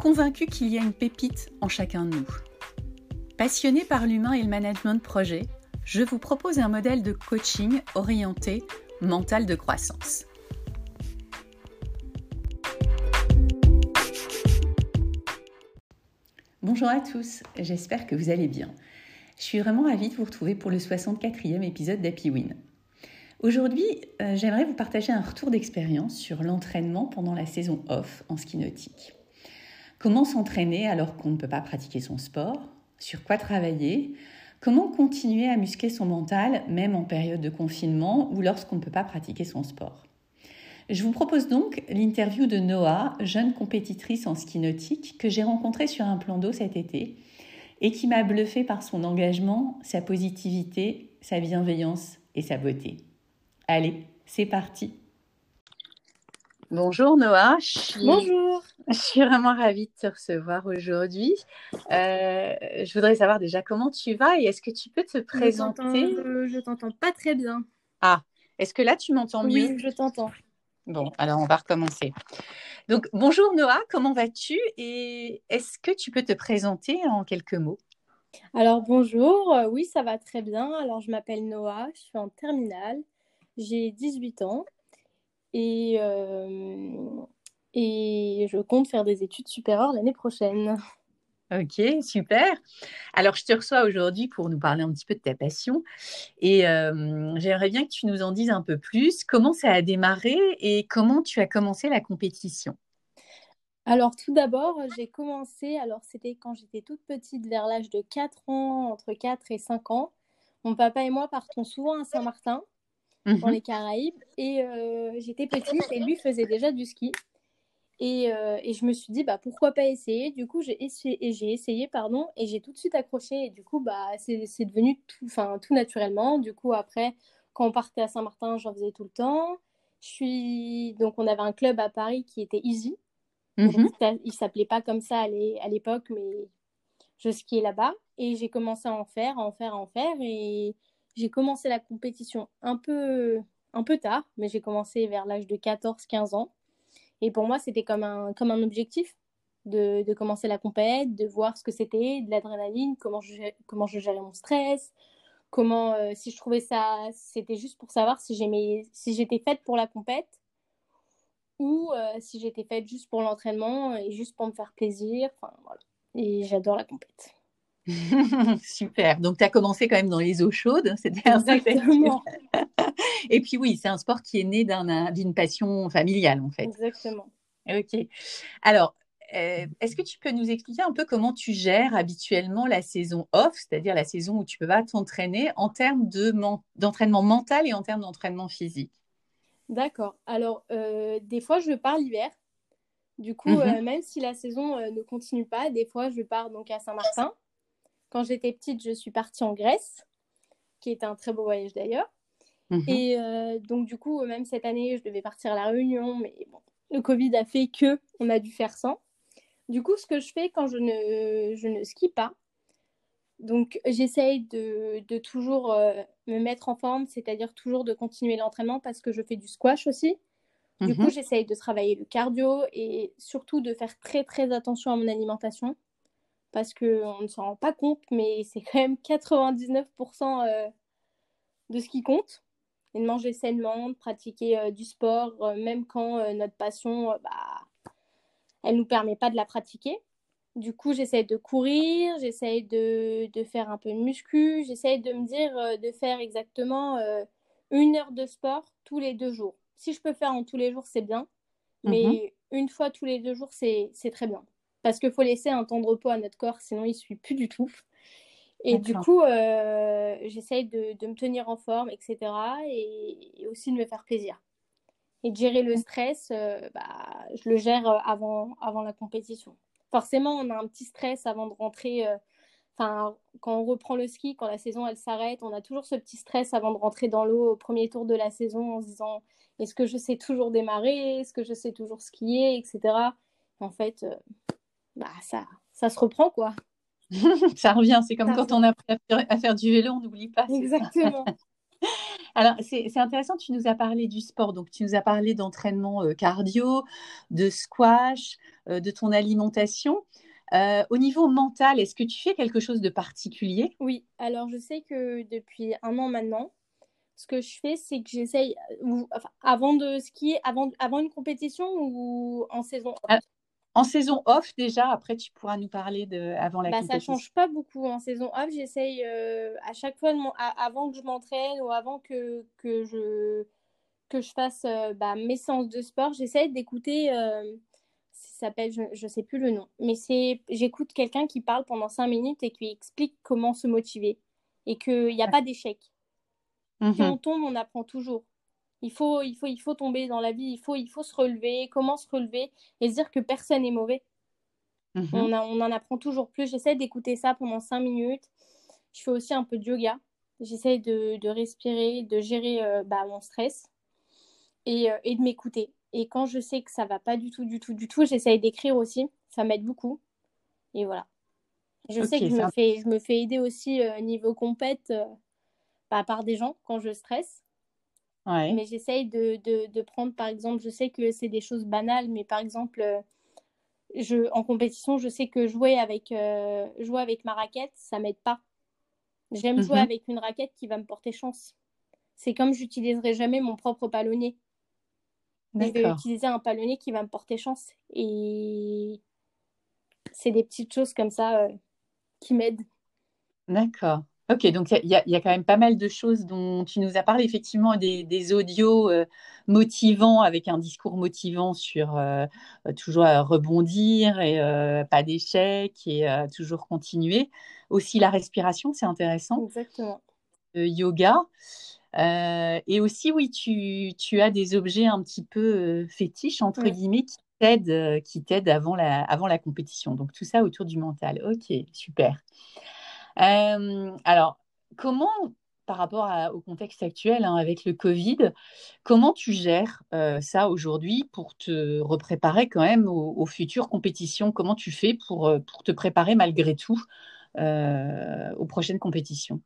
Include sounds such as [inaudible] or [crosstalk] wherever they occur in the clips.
convaincu qu'il y a une pépite en chacun de nous. Passionné par l'humain et le management de projet, je vous propose un modèle de coaching orienté mental de croissance. Bonjour à tous, j'espère que vous allez bien. Je suis vraiment ravie de vous retrouver pour le 64e épisode d'Happy Win. Aujourd'hui, euh, j'aimerais vous partager un retour d'expérience sur l'entraînement pendant la saison off en ski nautique. Comment s'entraîner alors qu'on ne peut pas pratiquer son sport? Sur quoi travailler? Comment continuer à muscler son mental même en période de confinement ou lorsqu'on ne peut pas pratiquer son sport? Je vous propose donc l'interview de Noah, jeune compétitrice en ski nautique que j'ai rencontrée sur un plan d'eau cet été et qui m'a bluffé par son engagement, sa positivité, sa bienveillance et sa beauté. Allez, c'est parti Bonjour Noah. Bonjour. [laughs] Je suis vraiment ravie de te recevoir aujourd'hui. Euh, je voudrais savoir déjà comment tu vas et est-ce que tu peux te présenter? Je t'entends pas très bien. Ah, est-ce que là tu m'entends mieux? Oui, je t'entends. Bon, alors on va recommencer. Donc bonjour Noah, comment vas-tu? Et est-ce que tu peux te présenter en quelques mots? Alors bonjour, euh, oui ça va très bien. Alors je m'appelle Noah, je suis en terminale, j'ai 18 ans. Et, euh, et je compte faire des études supérieures l'année prochaine. Ok, super. Alors, je te reçois aujourd'hui pour nous parler un petit peu de ta passion. Et euh, j'aimerais bien que tu nous en dises un peu plus. Comment ça a démarré et comment tu as commencé la compétition? Alors, tout d'abord, j'ai commencé, alors c'était quand j'étais toute petite, vers l'âge de 4 ans, entre 4 et 5 ans. Mon papa et moi partons souvent à Saint-Martin dans mhm. les Caraïbes. Et euh, j'étais petite et lui faisait déjà du ski. Et, euh, et, je me suis dit, bah, pourquoi pas essayer? Du coup, j'ai essayé, j'ai essayé pardon, et j'ai tout de suite accroché. Et du coup, bah, c'est devenu tout, tout naturellement. Du coup, après, quand on partait à Saint-Martin, j'en faisais tout le temps. Je suis... Donc, on avait un club à Paris qui était Easy. Mhm. Il s'appelait pas comme ça à l'époque, mais je skiais là-bas. Et j'ai commencé à en faire, à en faire, à en faire. Et j'ai commencé la compétition un peu, un peu tard, mais j'ai commencé vers l'âge de 14-15 ans. Et pour moi, c'était comme un, comme un objectif de, commencer la compète, de voir ce que c'était, de l'adrénaline, comment je, comment je gérais mon stress, comment, euh, si je trouvais ça, c'était juste pour savoir si j'aimais, si j'étais faite pour la compète ou euh, si j'étais faite juste pour l'entraînement et juste pour me faire plaisir. Enfin, voilà. Et j'adore la compète. [laughs] [laughs] Super. Donc, tu as commencé quand même dans les eaux chaudes. C'était Exactement. [laughs] Et puis, oui, c'est un sport qui est né d'une passion familiale, en fait. Exactement. Ok. Alors, euh, est-ce que tu peux nous expliquer un peu comment tu gères habituellement la saison off, c'est-à-dire la saison où tu peux pas t'entraîner en termes d'entraînement mental et en termes d'entraînement physique? D'accord. Alors, euh, des fois, je pars l'hiver. Du coup, mhm. euh, même si la saison ne continue pas, des fois, je pars donc à Saint-Martin. Quand j'étais petite, je suis partie en Grèce, qui était un très beau voyage d'ailleurs. Mhm. Et euh, donc, du coup, même cette année, je devais partir à La Réunion, mais bon, le Covid a fait que on a dû faire sans. Du coup, ce que je fais quand je ne, je ne skie pas, donc j'essaye de, de, toujours euh, me mettre en forme, c'est-à-dire toujours de continuer l'entraînement parce que je fais du squash aussi. Du coup, mhm. j'essaye de travailler le cardio et surtout de faire très très attention à mon alimentation parce qu'on ne s'en rend pas compte, mais c'est quand même 99% euh, de ce qui compte. Et de manger sainement, de pratiquer euh, du sport, euh, même quand notre passion, bah, elle ne nous permet pas de la pratiquer. Du coup, j'essaie de courir, j'essaie de, de, faire un peu de muscu, j'essaie de me dire de faire exactement une heure de sport tous les deux jours. Si je peux faire en tous les jours, c'est bien, mais mhm. une fois tous les deux jours, c'est très bien parce qu'il faut laisser un temps de repos à notre corps, sinon il ne suit plus du tout. Et du coup, euh, j'essaye de, de, me tenir en forme, etc. Et, aussi de me faire plaisir. Et de gérer le stress, euh, bah, je le gère avant, avant la compétition. Forcément, on a un petit stress avant de rentrer. Enfin, quand on reprend le ski, quand la saison elle s'arrête, on a toujours ce petit stress avant de rentrer dans l'eau au premier tour de la saison en se disant est-ce que je sais toujours démarrer, est-ce que je sais toujours skier, etc. En fait, bah ça, ça se reprend quoi. [laughs] ça revient, c'est comme quand on a à faire du vélo, on n'oublie pas. Exactement. [laughs] Alors, c'est intéressant, tu nous as parlé du sport, donc tu nous as parlé d'entraînement euh, cardio, de squash, euh, de ton alimentation. Euh, au niveau mental, est-ce que tu fais quelque chose de particulier? Oui, alors je sais que depuis un an maintenant, ce que je fais, c'est que j'essaye, avant de skier, avant, avant une compétition ou en saison en saison off, déjà, après, tu pourras nous parler de avant la bah, compétition. Ça change pas beaucoup. En saison off, j'essaye euh, à chaque fois, avant que je m'entraîne ou avant que, que, je, que je fasse euh, bah, mes séances de sport, j'essaye d'écouter, euh, ça s'appelle, je ne sais plus le nom, mais c'est j'écoute quelqu'un qui parle pendant cinq minutes et qui explique comment se motiver et qu'il n'y a pas d'échec. Mmh si on tombe, on apprend toujours. Il faut, il faut, il faut tomber dans la vie, il faut, il faut se relever, comment se relever et se dire que personne n'est mauvais. Mhm. On, on, en apprend toujours plus. J'essaie d'écouter ça pendant cinq minutes. Je fais aussi un peu de yoga. J'essaie de, de, respirer, de gérer euh, bah, mon stress et, euh, et de m'écouter. Et quand je sais que ça va pas du tout, du tout, du tout, j'essaie d'écrire aussi. Ça m'aide beaucoup. Et voilà. Je sais que je me, fais, je me fais aider aussi euh, niveau compète bah, par des gens quand je stresse. Mais j'essaye de, de, de, prendre, par exemple, je sais que c'est des choses banales, mais par exemple, euh, je, en compétition, je sais que jouer avec, euh, jouer avec ma raquette, ça m'aide pas. J'aime jouer mhm. avec une raquette qui va me porter chance. C'est comme j'utiliserai jamais mon propre palonnier. Je vais utiliser un palonnier qui va me porter chance. Et c'est des petites choses comme ça euh, qui m'aident. D'accord. Ok, donc il y, a quand même pas mal de choses dont tu nous as parlé, effectivement, des, audios euh, motivants avec un discours motivant sur euh, euh, toujours rebondir et pas d'échec et toujours continuer. Aussi la respiration, c'est intéressant. Exactement. Le yoga. et aussi, oui, tu, as des objets un petit peu fétiches, entre guillemets, qui t'aident, qui t'aident avant la, avant la compétition. Donc tout ça autour du mental. Ok, super. Euh, alors, comment, par rapport au contexte actuel hein, avec le Covid, comment tu gères euh, ça aujourd'hui pour te repréparer quand même aux, futures compétitions? Comment tu fais pour, euh, pour te préparer malgré tout aux prochaines compétitions?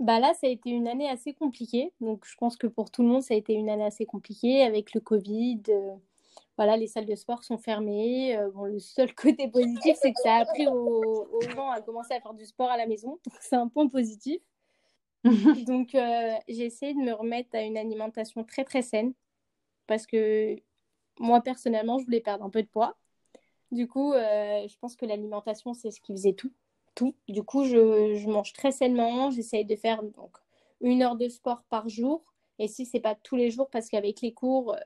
Bah là, ça a été une année assez compliquée. Donc, je pense que pour tout le monde, ça a été une année assez compliquée avec le Covid, voilà, les salles de sport sont fermées. Euh, bon, le seul [laughs] côté positif, c'est que ça a appris aux, gens à commencer à faire du sport à la maison. [laughs] Donc, c'est un point positif. [laughs] donc, euh, j'ai essayé de me remettre à une alimentation très, très saine. Parce que moi, personnellement, je voulais perdre un peu de poids. Du coup, euh, je pense que l'alimentation, c'est ce qui faisait tout. tout. Du coup, je, je mange très sainement. J'essaye de faire donc, une heure de sport par jour. Et si c'est pas tous les jours, parce qu'avec les cours,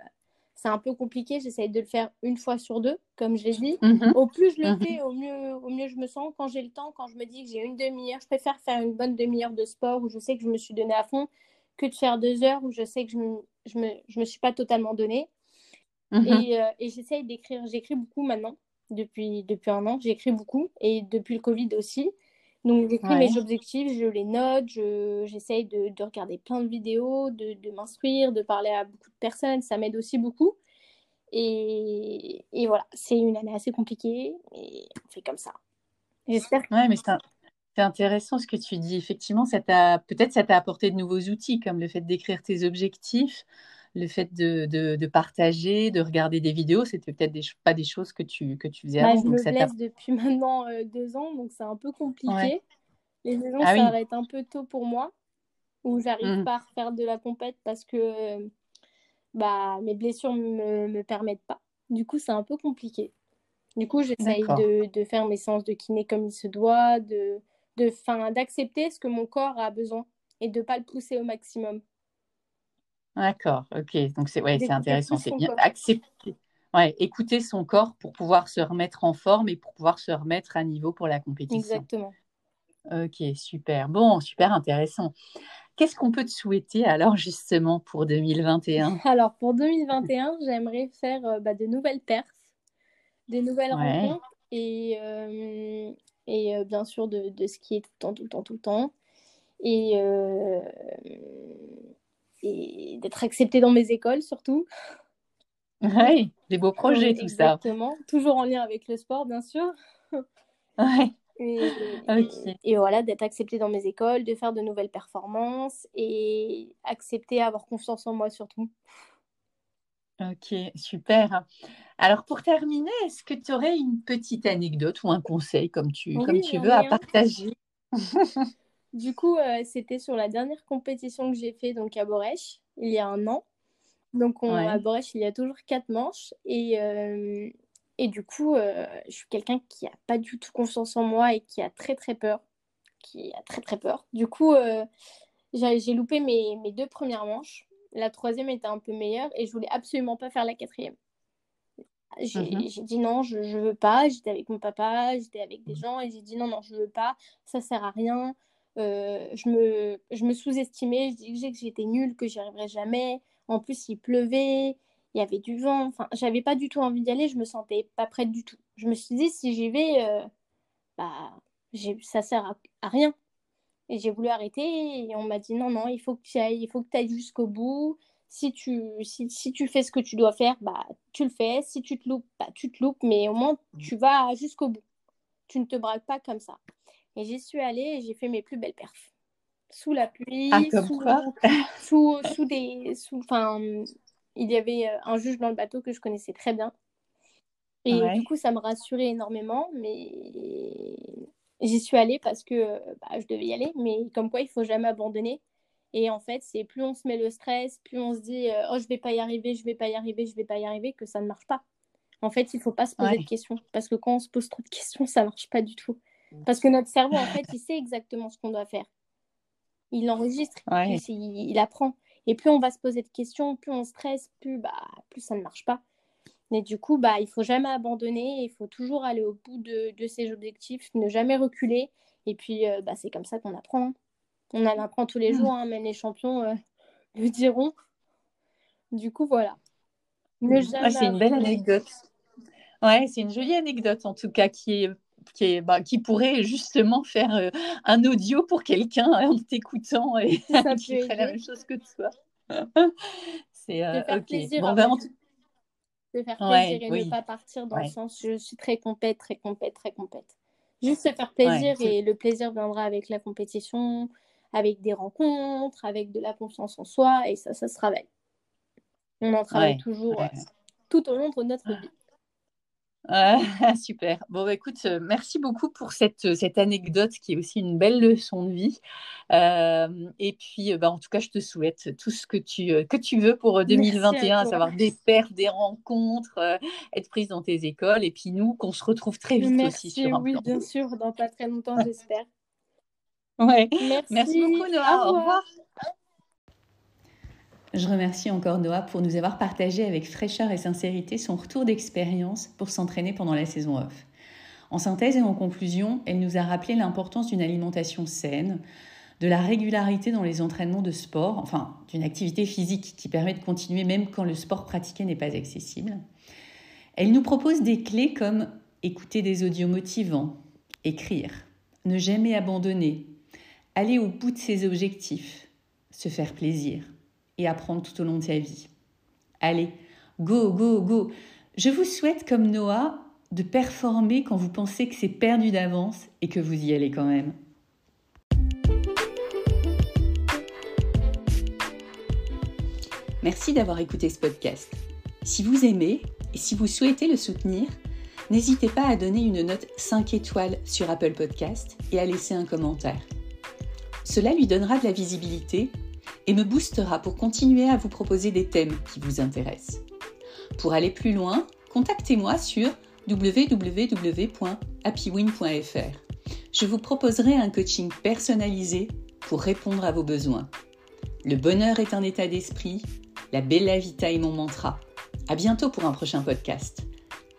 c'est un peu compliqué. J'essaye de le faire une fois sur deux, comme je l'ai dit. Mhm. Au plus je le mhm. fais, au mieux, au mieux je me sens. Quand j'ai le temps, quand je me dis que j'ai une demi-heure, je préfère faire une bonne demi-heure de sport où je sais que je me suis donné à fond que de faire deux heures où je sais que je ne me, me, suis pas totalement donnée. Mhm. Et, euh, et j'essaye d'écrire. J'écris beaucoup maintenant, depuis, depuis un an. J'écris beaucoup et depuis le Covid aussi. Donc, j'écris mes objectifs, je les note, j'essaye de, de, regarder plein de vidéos, de, de m'instruire, de parler à beaucoup de personnes. Ça m'aide aussi beaucoup. Et, et voilà, c'est une année assez compliquée, mais on fait comme ça. J'espère que... Ouais, mais c'est intéressant ce que tu dis. Effectivement, ça peut-être ça t'a apporté de nouveaux outils, comme le fait d'écrire tes objectifs, le fait de, de, partager, de regarder des vidéos, c'était peut-être des, pas des choses que tu, que tu faisais bah, avant. Je me blesse depuis [laughs] maintenant euh, deux ans, donc c'est un peu compliqué. Les saisons ah s'arrêtent un peu tôt pour moi, où j'arrive mmh. pas à refaire de la compète parce que bah, mes blessures ne me, me, permettent pas. Du coup, c'est un peu compliqué. Du coup, j'essaye de, de, faire mes séances de kiné comme il se doit, de d'accepter ce que mon corps a besoin et de ne pas le pousser au maximum. D'accord, ok. Donc c'est ouais, intéressant. C'est bien accepter. Ouais, écouter son corps pour pouvoir se remettre en forme et pour pouvoir se remettre à niveau pour la compétition. Exactement. Ok, super. Bon, super intéressant. Qu'est-ce qu'on peut te souhaiter alors justement pour 2021 [laughs] Alors pour 2021, j'aimerais faire euh, bah, de nouvelles perfs. des nouvelles rencontres et, euh, et euh, bien sûr de, de skier tout le temps, tout le temps, tout le temps. Et, euh, et d'être acceptée dans mes écoles surtout. Oui, des beaux projets, tout ça. Exactement, toujours en lien avec le sport, bien sûr. Ouais. Et, et, voilà, d'être acceptée dans mes écoles, de faire de nouvelles performances et accepter, avoir confiance en moi surtout. Ok, super. Alors pour terminer, est-ce que tu aurais une petite anecdote ou un conseil comme tu, comme tu veux à partager? [laughs] Du coup, euh, c'était sur la dernière compétition que j'ai fait donc à Borèche il y a un an. Donc à Borèche, il y a toujours quatre manches et, euh, et du coup, euh, je suis quelqu'un qui n'a pas du tout confiance en moi et qui a très très peur, qui a très très peur. Du coup, j'ai loupé mes, mes deux premières manches la troisième était un peu meilleure et je voulais absolument pas faire la quatrième. J'ai mhm. dit non, je, je veux pas. J'étais avec mon papa, j'étais avec des mhm. gens et j'ai dit non, non, je veux pas. Ça sert à rien. Euh, je me, je me sous-estimais. Je disais que j'étais nulle, que j'y arriverais jamais. En plus, il pleuvait, il y avait du vent. Enfin, j'avais pas du tout envie d'y aller. Je me sentais pas prête du tout. Je me suis dit si j'y vais, euh, bah, ça sert à, à rien. Et j'ai voulu arrêter et on m'a dit non, non, il faut que tu ailles, il faut que tu ailles jusqu'au bout. Si tu, si, si, tu fais ce que tu dois faire, bah, tu le fais. Si tu te loupes, bah, tu te loupes, mais au moins tu vas jusqu'au bout. Tu ne te braques pas comme ça. Et j'y suis allée et j'ai fait mes plus belles perfs. Sous la pluie, ah, sous, sous, sous, des. Sous, il y avait euh, un juge dans le bateau que je connaissais très bien. Et du coup, ça me rassurait énormément. Mais J'y suis allée parce que bah, je devais y aller, mais comme quoi il faut jamais abandonner. Et en fait, c'est plus on se met le stress, plus on se dit euh, oh je vais pas y arriver, je vais pas y arriver, je vais pas y arriver, que ça ne marche pas. En fait, il faut pas se poser de questions parce que quand on se pose trop de questions, ça marche pas du tout. Parce que notre cerveau, en fait, il sait exactement ce qu'on doit faire. Il enregistre, il, apprend. Et plus on va se poser de questions, plus on stresse, plus bah plus ça ne marche pas. Mais du coup, bah, il faut jamais abandonner, il faut toujours aller au bout de, de ses objectifs, ne jamais reculer. Et puis, euh, bah, c'est comme ça qu'on apprend. On en apprend tous les mmh. jours, hein, même les champions euh, [laughs] le diront. Du coup, voilà. Ah, c'est une belle anecdote. Ouais, c'est une jolie anecdote en tout cas qui est qui, est, bah, qui pourrait justement faire euh, un audio pour quelqu'un en t'écoutant et [laughs] qui ferait la même chose que toi. [laughs] c'est ok. Plaisir, bon, ben, de faire plaisir et ne pas partir dans le sens je suis très compète, très compète, très compète. Juste se faire plaisir et le plaisir viendra avec la compétition, avec des rencontres, avec de la confiance en soi et ça, ça se travaille. On en travaille toujours euh, tout au long de notre vie. [laughs] Super. Bon, bah, écoute, euh, merci beaucoup pour cette, euh, cette anecdote qui est aussi une belle leçon de vie. Euh, et puis, bah, en tout cas, je te souhaite tout ce que tu, que tu veux pour 2021, à, savoir des perfs, des rencontres, être prise dans tes écoles. Et puis, nous, qu'on se retrouve très vite aussi sur un Oui, bien sûr, dans pas très longtemps, j'espère. [laughs] Ouais. Merci. beaucoup, Noah. Au revoir. Je remercie encore Noah pour nous avoir partagé avec fraîcheur et sincérité son retour d'expérience pour s'entraîner pendant la saison off. En synthèse et en conclusion, elle nous a rappelé l'importance d'une alimentation saine, de la régularité dans les entraînements de sport, enfin d'une activité physique qui permet de continuer même quand le sport pratiqué n'est pas accessible. Elle nous propose des clés comme écouter des audios motivants, écrire, ne jamais abandonner, aller au bout de ses objectifs, se faire plaisir et apprendre tout au long de sa vie. Allez, go, go, go. Je vous souhaite, comme Noah, de performer quand vous pensez que c'est perdu d'avance et que vous y allez quand même. Merci d'avoir écouté ce podcast. Si vous aimez et si vous souhaitez le soutenir, n'hésitez pas à donner une note 5 étoiles sur Apple Podcast et à laisser un commentaire. Cela lui donnera de la visibilité et me boostera pour continuer à vous proposer des thèmes qui vous intéressent. Pour aller plus loin, contactez-moi sur www.happywin.fr. Je vous proposerai un coaching personnalisé pour répondre à vos besoins. Le bonheur est un état d'esprit, la bella vita est mon mantra. À bientôt pour un prochain podcast.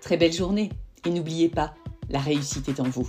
Très belle journée et n'oubliez pas, la réussite est en vous.